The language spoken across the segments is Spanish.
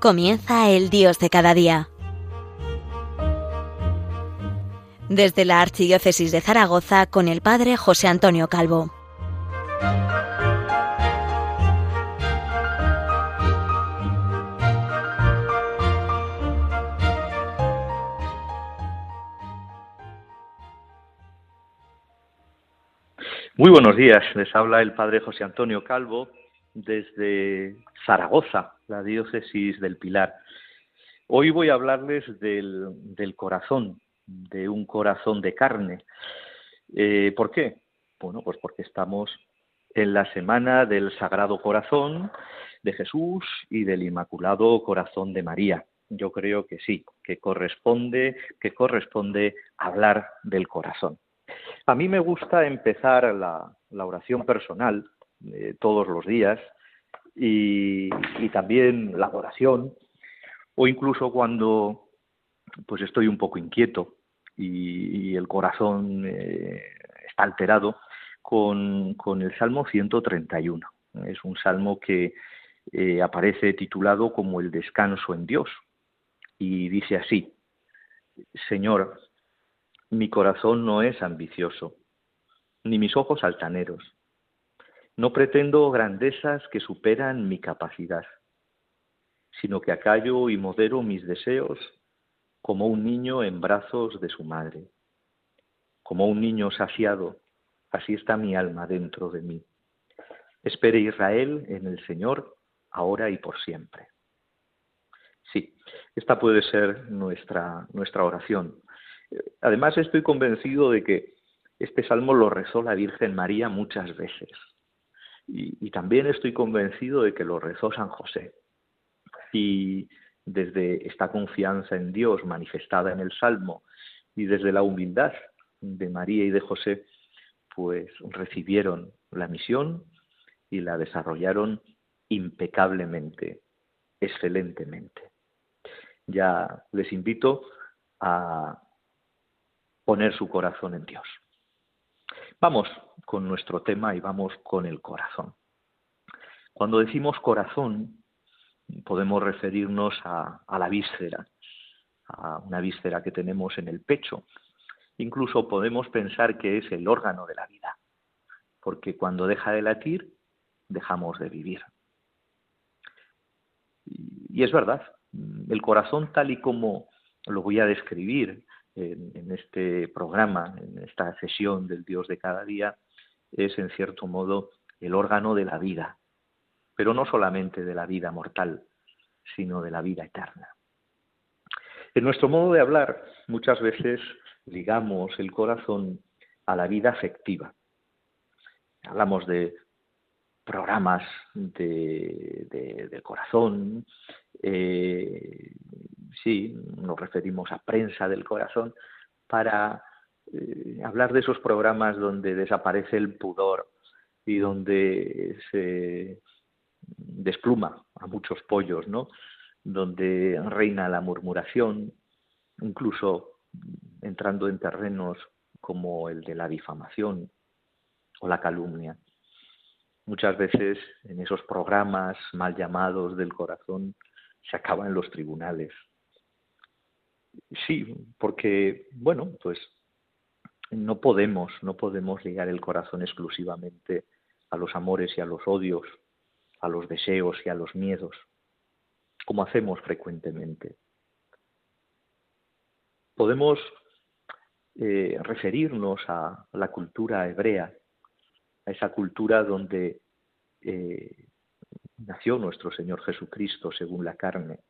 Comienza el Dios de cada día. Desde la Archidiócesis de Zaragoza con el Padre José Antonio Calvo. Muy buenos días, les habla el Padre José Antonio Calvo desde Zaragoza, la diócesis del Pilar. Hoy voy a hablarles del, corazón, de un corazón de carne. Eh, ¿Por qué? Bueno, pues porque estamos en la semana del Sagrado Corazón de Jesús y del Inmaculado Corazón de María. Yo creo que sí, que corresponde, que corresponde hablar del corazón. A mí me gusta empezar la, la oración personal eh, todos los días y, también la oración o incluso cuando pues estoy un poco inquieto y, el corazón eh, está alterado con, con, el Salmo 131. Es un salmo que eh, aparece titulado como el descanso en Dios y dice así, Señor, mi corazón no es ambicioso, ni mis ojos altaneros no pretendo grandezas que superan mi capacidad, sino que acallo y modero mis deseos como un niño en brazos de su madre. Como un niño saciado, así está mi alma dentro de mí. Espere Israel en el Señor, ahora y por siempre. Sí, esta puede ser nuestra, nuestra oración. Además, estoy convencido de que este salmo lo rezó la Virgen María muchas veces. Y, también estoy convencido de que lo rezó San José. Y desde esta confianza en Dios manifestada en el Salmo y desde la humildad de María y de José, pues recibieron la misión y la desarrollaron impecablemente, excelentemente. Ya les invito a poner su corazón en Dios. Vamos con nuestro tema y vamos con el corazón. Cuando decimos corazón, podemos referirnos a, la víscera, a una víscera que tenemos en el pecho. Incluso podemos pensar que es el órgano de la vida, porque cuando deja de latir, dejamos de vivir. Y es verdad, el corazón tal y como lo voy a describir en, este programa, en esta sesión del Dios de cada día, es en cierto modo el órgano de la vida, pero no solamente de la vida mortal, sino de la vida eterna. En nuestro modo de hablar, muchas veces ligamos el corazón a la vida afectiva. Hablamos de programas de, corazón, eh, sí, nos referimos a prensa del corazón, para eh, hablar de esos programas donde desaparece el pudor y donde se despluma a muchos pollos, ¿no? Donde reina la murmuración, incluso entrando en terrenos como el de la difamación o la calumnia. Muchas veces en esos programas mal llamados del corazón se acaban los tribunales. Sí, porque, bueno, pues no podemos, no podemos ligar el corazón exclusivamente a los amores y a los odios, a los deseos y a los miedos, como hacemos frecuentemente. Podemos eh, referirnos a la cultura hebrea, a esa cultura donde eh, nació nuestro Señor Jesucristo según la carne.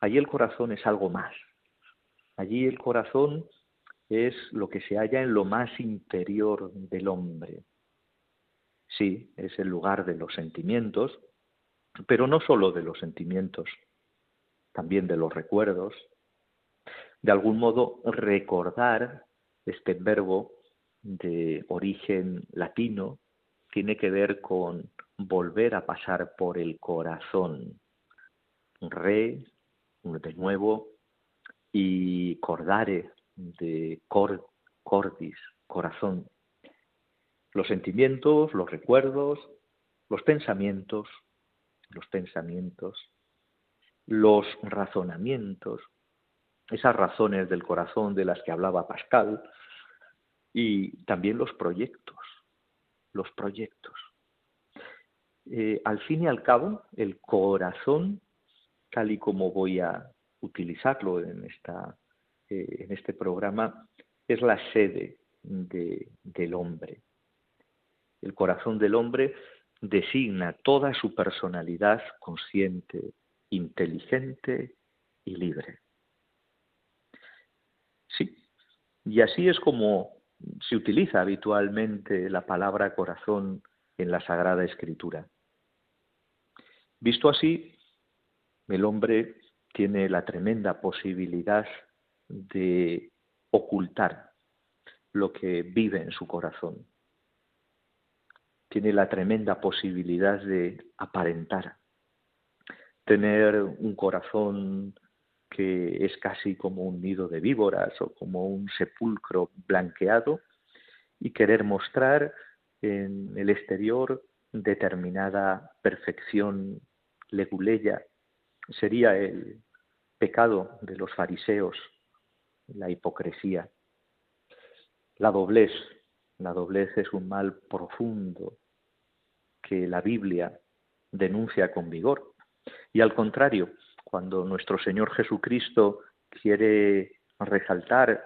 Allí el corazón es algo más. Allí el corazón es lo que se halla en lo más interior del hombre. Sí, es el lugar de los sentimientos, pero no solo de los sentimientos, también de los recuerdos. De algún modo, recordar este verbo de origen latino tiene que ver con volver a pasar por el corazón. Re, de nuevo, y cordare, de cordis, corazón. Los sentimientos, los recuerdos, los pensamientos, los pensamientos. los razonamientos, esas razones del corazón de las que hablaba Pascal, y también los proyectos, los proyectos. Eh, al fin y al cabo, el corazón, tal y como voy a utilizarlo en, esta, eh, en este programa, es la sede del hombre. El corazón del hombre designa toda su personalidad consciente, inteligente y libre. Sí, y así es como se utiliza habitualmente la palabra corazón en la Sagrada Escritura. Visto así, el hombre tiene la tremenda posibilidad de ocultar lo que vive en su corazón. Tiene la tremenda posibilidad de aparentar, tener un corazón que es casi como un nido de víboras o como un sepulcro blanqueado y querer mostrar en el exterior determinada perfección leguleya sería el pecado de los fariseos, la hipocresía. La doblez, la doblez es un mal profundo que la Biblia denuncia con vigor. Y al contrario, cuando nuestro Señor Jesucristo quiere resaltar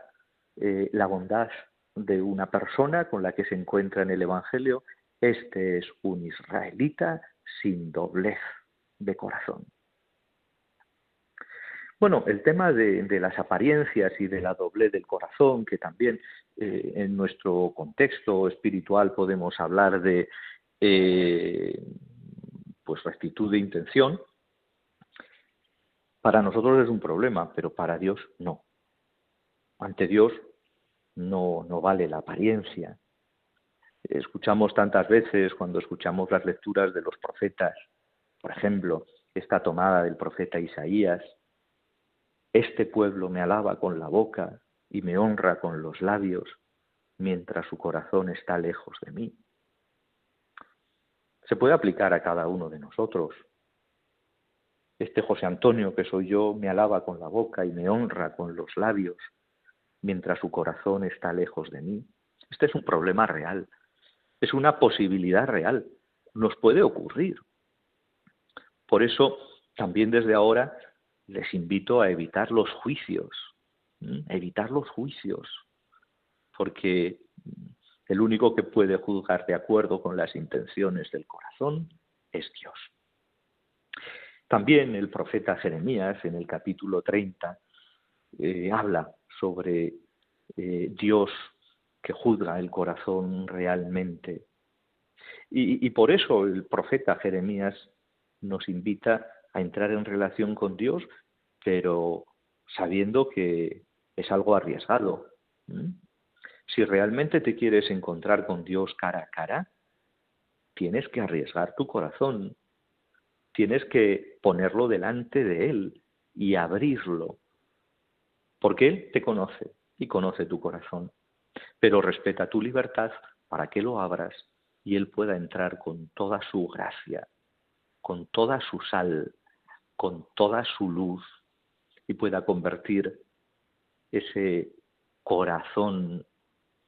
eh, la bondad de una persona con la que se encuentra en el Evangelio, este es un israelita sin doblez de corazón. Bueno, el tema de, las apariencias y de la doblez del corazón, que también eh, en nuestro contexto espiritual podemos hablar de eh, pues rectitud de intención, para nosotros es un problema, pero para Dios no. Ante Dios no, no vale la apariencia. Escuchamos tantas veces cuando escuchamos las lecturas de los profetas, por ejemplo, esta tomada del profeta Isaías, este pueblo me alaba con la boca y me honra con los labios, mientras su corazón está lejos de mí. Se puede aplicar a cada uno de nosotros. Este José Antonio que soy yo me alaba con la boca y me honra con los labios, mientras su corazón está lejos de mí. Este es un problema real, es una posibilidad real, nos puede ocurrir. Por eso, también desde ahora les invito a evitar los juicios, evitar los juicios, porque el único que puede juzgar de acuerdo con las intenciones del corazón es Dios. También el profeta Jeremías en el capítulo 30 eh, habla sobre eh, Dios que juzga el corazón realmente. Y, y, por eso el profeta Jeremías nos invita a entrar en relación con Dios, pero sabiendo que es algo arriesgado. Si realmente te quieres encontrar con Dios cara a cara, tienes que arriesgar tu corazón, tienes que ponerlo delante de Él y abrirlo, porque Él te conoce y conoce tu corazón, pero respeta tu libertad para que lo abras y Él pueda entrar con toda su gracia, con toda su sal, con toda su luz y pueda convertir ese corazón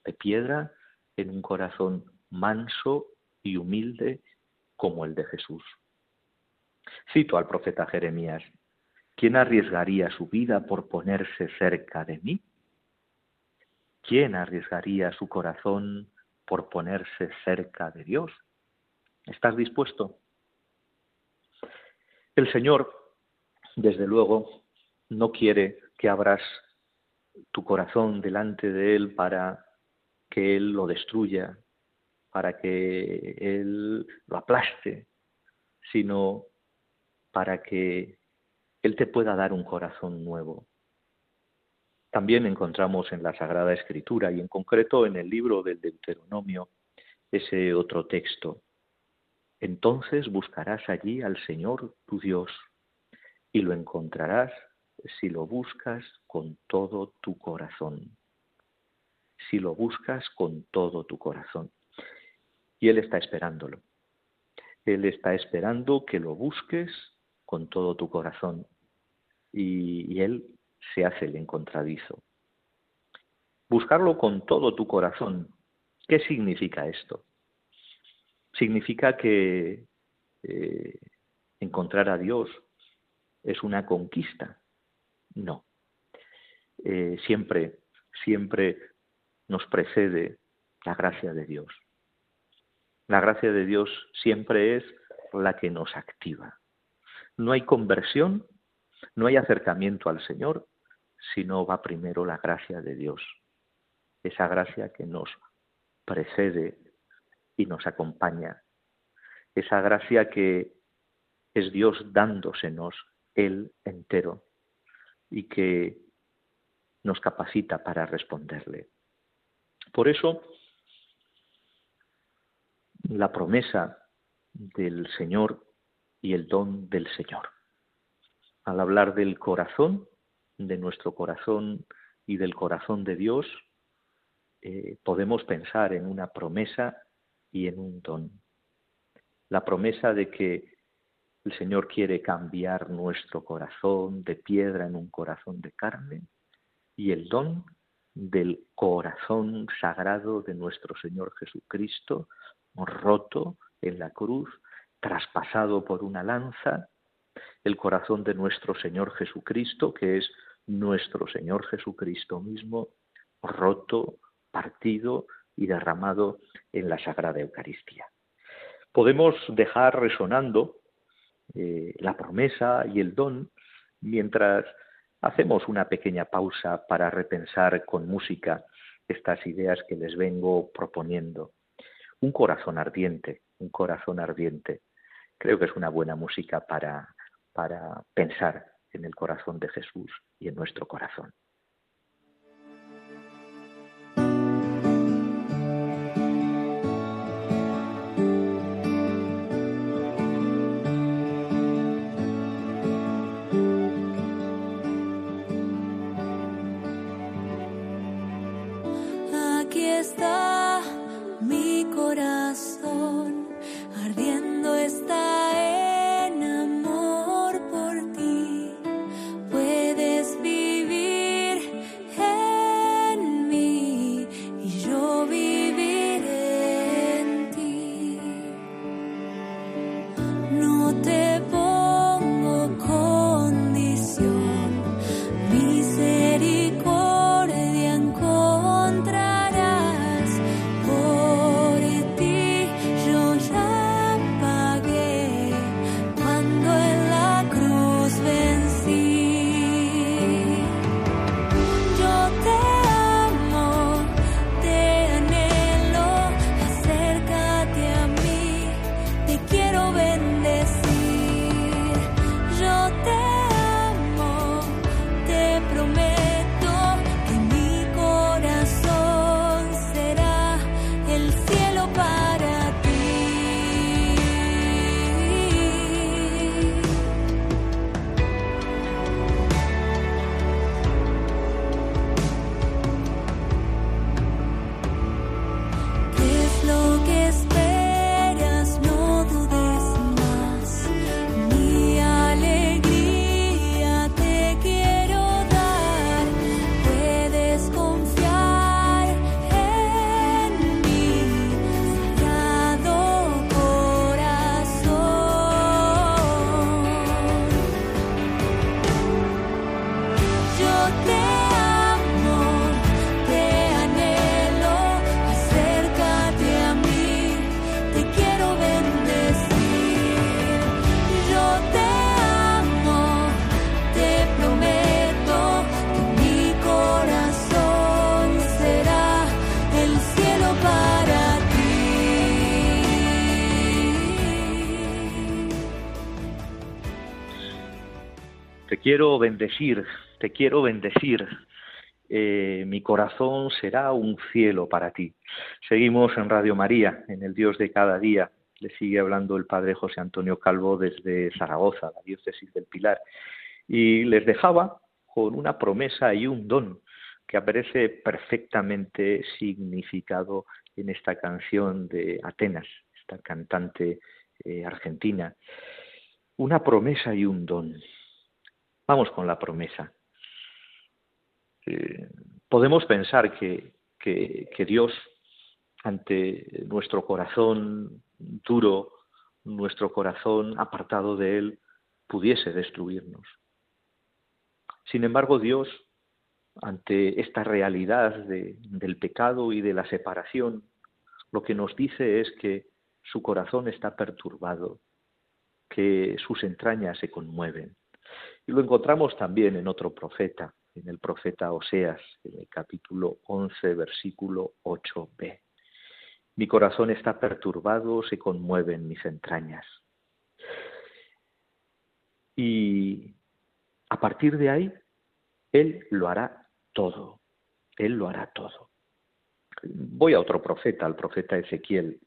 de piedra en un corazón manso y humilde como el de Jesús. Cito al profeta Jeremías, ¿quién arriesgaría su vida por ponerse cerca de mí? ¿Quién arriesgaría su corazón por ponerse cerca de Dios? ¿Estás dispuesto? El Señor, desde luego, no quiere que abras tu corazón delante de Él para que Él lo destruya, para que Él lo aplaste, sino para que Él te pueda dar un corazón nuevo. También encontramos en la Sagrada Escritura y en concreto en el libro del Deuteronomio ese otro texto entonces buscarás allí al Señor tu Dios y lo encontrarás si lo buscas con todo tu corazón. Si lo buscas con todo tu corazón. Y Él está esperándolo. Él está esperando que lo busques con todo tu corazón. y, Él se hace el encontradizo. Buscarlo con todo tu corazón. ¿Qué significa esto? ¿Significa que eh, encontrar a Dios es una conquista? No. Eh, siempre, siempre nos precede la gracia de Dios. La gracia de Dios siempre es la que nos activa. No hay conversión, no hay acercamiento al Señor si no va primero la gracia de Dios. Esa gracia que nos precede y nos acompaña. Esa gracia que es Dios dándosenos Él entero y que nos capacita para responderle. Por eso, la promesa del Señor y el don del Señor. Al hablar del corazón, de nuestro corazón y del corazón de Dios, eh, podemos pensar en una promesa y en un don. La promesa de que el Señor quiere cambiar nuestro corazón de piedra en un corazón de carne y el don del corazón sagrado de nuestro Señor Jesucristo, roto en la cruz, traspasado por una lanza, el corazón de nuestro Señor Jesucristo, que es nuestro Señor Jesucristo mismo, roto, partido y derramado en la Sagrada Eucaristía. Podemos dejar resonando eh, la promesa y el don mientras hacemos una pequeña pausa para repensar con música estas ideas que les vengo proponiendo. Un corazón ardiente, un corazón ardiente. Creo que es una buena música para, para pensar en el corazón de Jesús y en nuestro corazón. Quiero bendecir, te quiero bendecir. Eh, mi corazón será un cielo para ti. Seguimos en Radio María, en el Dios de cada día. Le sigue hablando el padre José Antonio Calvo desde Zaragoza, la diócesis del Pilar. Y les dejaba con una promesa y un don que aparece perfectamente significado en esta canción de Atenas, esta cantante eh, argentina. Una promesa y un don Vamos con la promesa. Eh, podemos pensar que, que Dios, ante nuestro corazón duro, nuestro corazón apartado de Él, pudiese destruirnos. Sin embargo, Dios, ante esta realidad del pecado y de la separación, lo que nos dice es que su corazón está perturbado, que sus entrañas se conmueven. Y lo encontramos también en otro profeta, en el profeta Oseas, en el capítulo 11, versículo 8b. Mi corazón está perturbado, se conmueven mis entrañas. Y a partir de ahí, Él lo hará todo. Él lo hará todo. Voy a otro profeta, al profeta Ezequiel.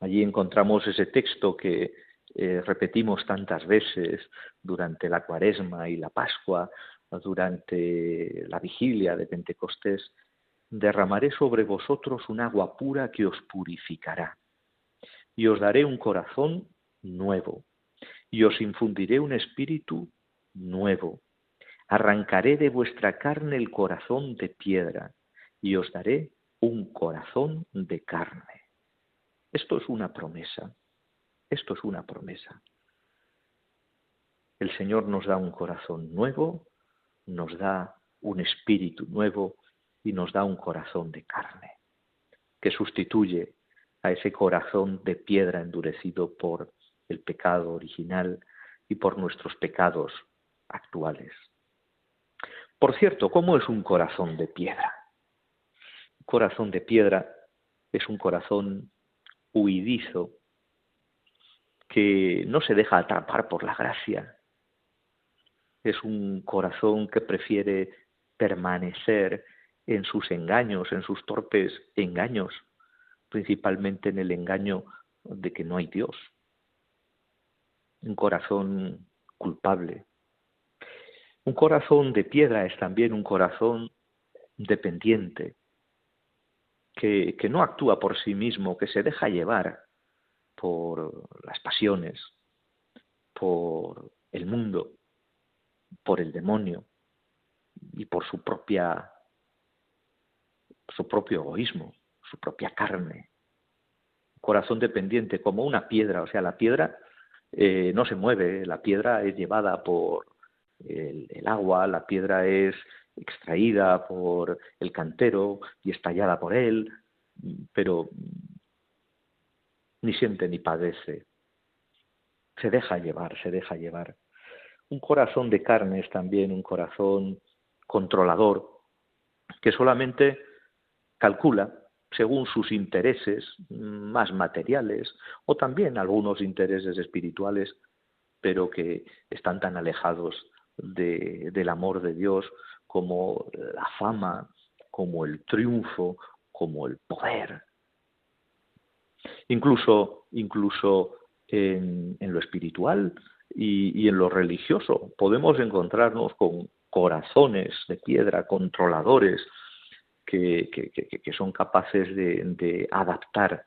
Allí encontramos ese texto que eh, repetimos tantas veces durante la cuaresma y la pascua, durante la vigilia de Pentecostés, derramaré sobre vosotros un agua pura que os purificará, y os daré un corazón nuevo, y os infundiré un espíritu nuevo. Arrancaré de vuestra carne el corazón de piedra, y os daré un corazón de carne. Esto es una promesa, esto es una promesa. El Señor nos da un corazón nuevo, nos da un espíritu nuevo y nos da un corazón de carne, que sustituye a ese corazón de piedra endurecido por el pecado original y por nuestros pecados actuales. Por cierto, ¿cómo es un corazón de piedra? Un corazón de piedra es un corazón huidizo que no se deja atrapar por la gracia. Es un corazón que prefiere permanecer en sus engaños, en sus torpes engaños, principalmente en el engaño de que no hay Dios. Un corazón culpable. Un corazón de piedra es también un corazón dependiente, que, que no actúa por sí mismo, que se deja llevar por las pasiones, por el mundo, por el demonio y por su propia su propio egoísmo, su propia carne. Corazón dependiente, como una piedra, o sea, la piedra eh, no se mueve, la piedra es llevada por el, agua, la piedra es extraída por el cantero y estallada por él, pero ni siente ni padece. Se deja llevar, se deja llevar. Un corazón de carne es también un corazón controlador, que solamente calcula según sus intereses más materiales o también algunos intereses espirituales, pero que están tan alejados del amor de Dios como la fama, como el triunfo, como el poder. Incluso, incluso en, lo espiritual y, en lo religioso podemos encontrarnos con corazones de piedra, controladores, que, que, son capaces de, adaptar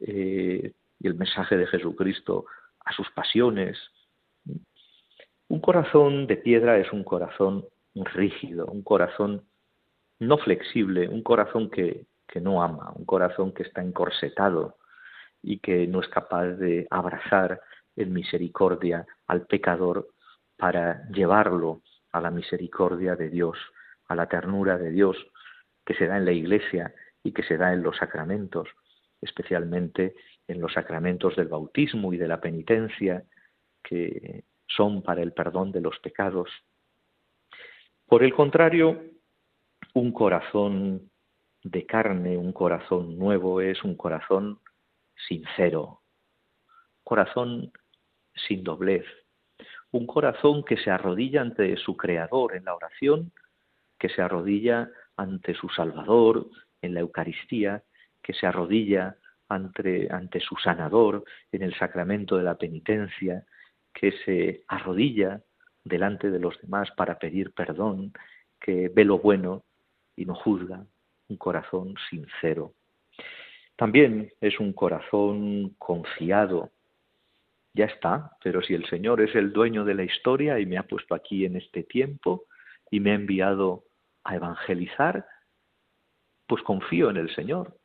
eh, el mensaje de Jesucristo a sus pasiones. Un corazón de piedra es un corazón rígido, un corazón no flexible, un corazón que, que no ama, un corazón que está encorsetado y que no es capaz de abrazar en misericordia al pecador para llevarlo a la misericordia de Dios, a la ternura de Dios, que se da en la Iglesia y que se da en los sacramentos, especialmente en los sacramentos del bautismo y de la penitencia, que son para el perdón de los pecados. Por el contrario, un corazón de carne, un corazón nuevo, es un corazón sincero, corazón sin doblez, un corazón que se arrodilla ante su Creador en la oración, que se arrodilla ante su Salvador en la Eucaristía, que se arrodilla ante, ante su sanador en el sacramento de la penitencia, que se arrodilla delante de los demás para pedir perdón, que ve lo bueno y no juzga, un corazón sincero. También es un corazón confiado, ya está, pero si el Señor es el dueño de la historia y me ha puesto aquí en este tiempo y me ha enviado a evangelizar, pues confío en el Señor,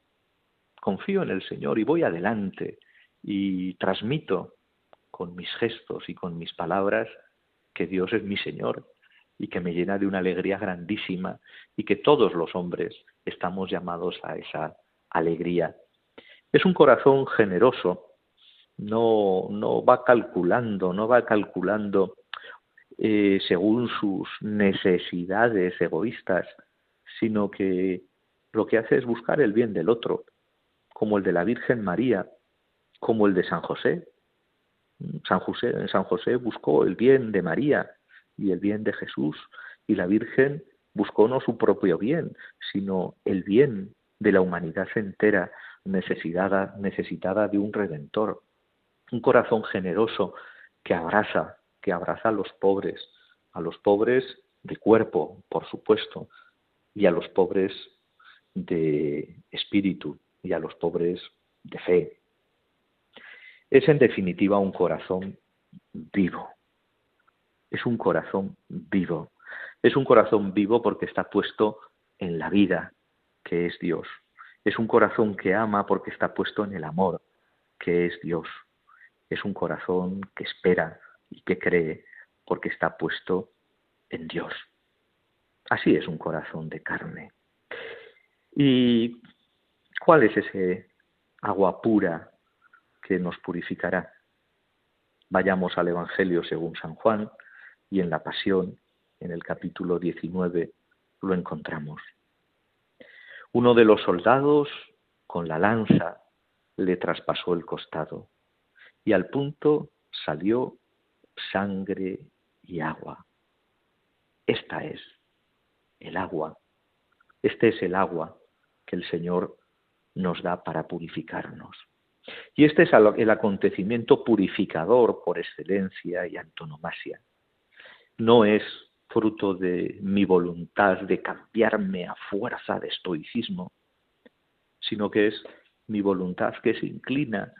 confío en el Señor y voy adelante y transmito con mis gestos y con mis palabras que Dios es mi Señor y que me llena de una alegría grandísima y que todos los hombres estamos llamados a esa alegría. Es un corazón generoso, no, no va calculando, no va calculando eh, según sus necesidades egoístas, sino que lo que hace es buscar el bien del otro, como el de la Virgen María, como el de San José. San José, San José buscó el bien de María y el bien de Jesús, y la Virgen buscó no su propio bien, sino el bien de la humanidad entera necesitada, necesitada de un redentor un corazón generoso que abraza, que abraza a los pobres, a los pobres de cuerpo, por supuesto, y a los pobres de espíritu y a los pobres de fe. Es en definitiva un corazón vivo. Es un corazón vivo. Es un corazón vivo porque está puesto en la vida, que es Dios. Es un corazón que ama porque está puesto en el amor, que es Dios es un corazón que espera y que cree porque está puesto en Dios. Así es un corazón de carne. ¿Y cuál es ese agua pura que nos purificará? Vayamos al Evangelio según San Juan y en la Pasión, en el capítulo 19, lo encontramos. Uno de los soldados, con la lanza, le traspasó el costado y al punto salió sangre y agua. Esta es el agua. Este es el agua que el Señor nos da para purificarnos. Y este es el acontecimiento purificador por excelencia y antonomasia. No es fruto de mi voluntad de cambiarme a fuerza de estoicismo, sino que es mi voluntad que se inclina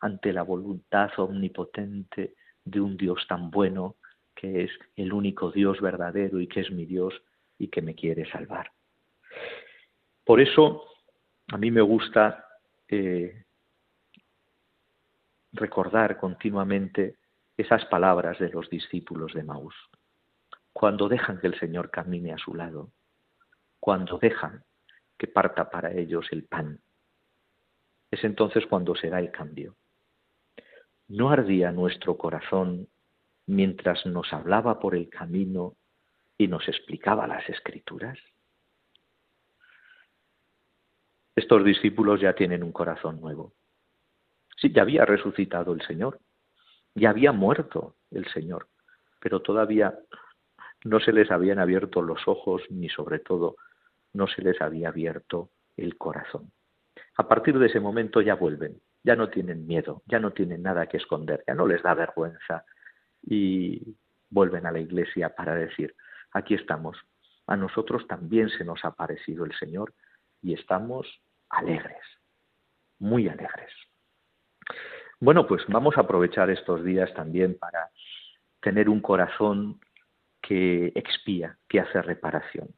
ante la voluntad omnipotente de un Dios tan bueno, que es el único Dios verdadero y que es mi Dios y que me quiere salvar. Por eso a mí me gusta eh, recordar continuamente esas palabras de los discípulos de Maús, cuando dejan que el Señor camine a su lado, cuando dejan que parta para ellos el pan. Es entonces cuando se da el cambio. ¿No ardía nuestro corazón mientras nos hablaba por el camino y nos explicaba las escrituras? Estos discípulos ya tienen un corazón nuevo. Sí, ya había resucitado el Señor, ya había muerto el Señor, pero todavía no se les habían abierto los ojos ni sobre todo no se les había abierto el corazón. A partir de ese momento ya vuelven, ya no tienen miedo, ya no tienen nada que esconder, ya no les da vergüenza y vuelven a la iglesia para decir, aquí estamos, a nosotros también se nos ha parecido el Señor y estamos alegres, muy alegres. Bueno, pues vamos a aprovechar estos días también para tener un corazón que expía, que hace reparación,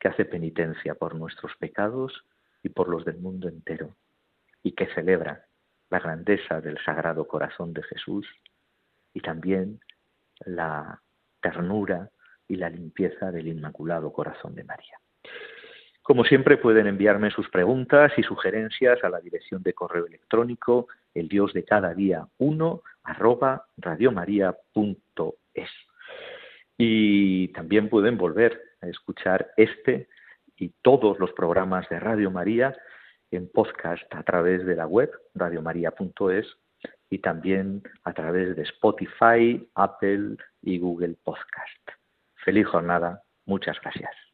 que hace penitencia por nuestros pecados y por los del mundo entero, y que celebra la grandeza del Sagrado Corazón de Jesús y también la ternura y la limpieza del Inmaculado Corazón de María. Como siempre pueden enviarme sus preguntas y sugerencias a la dirección de correo electrónico el dios de cada día 1 arroba radiomaria.es. Y también pueden volver a escuchar este y todos los programas de Radio María en podcast a través de la web radiomaria.es y también a través de Spotify, Apple y Google Podcast. Feliz jornada, muchas gracias.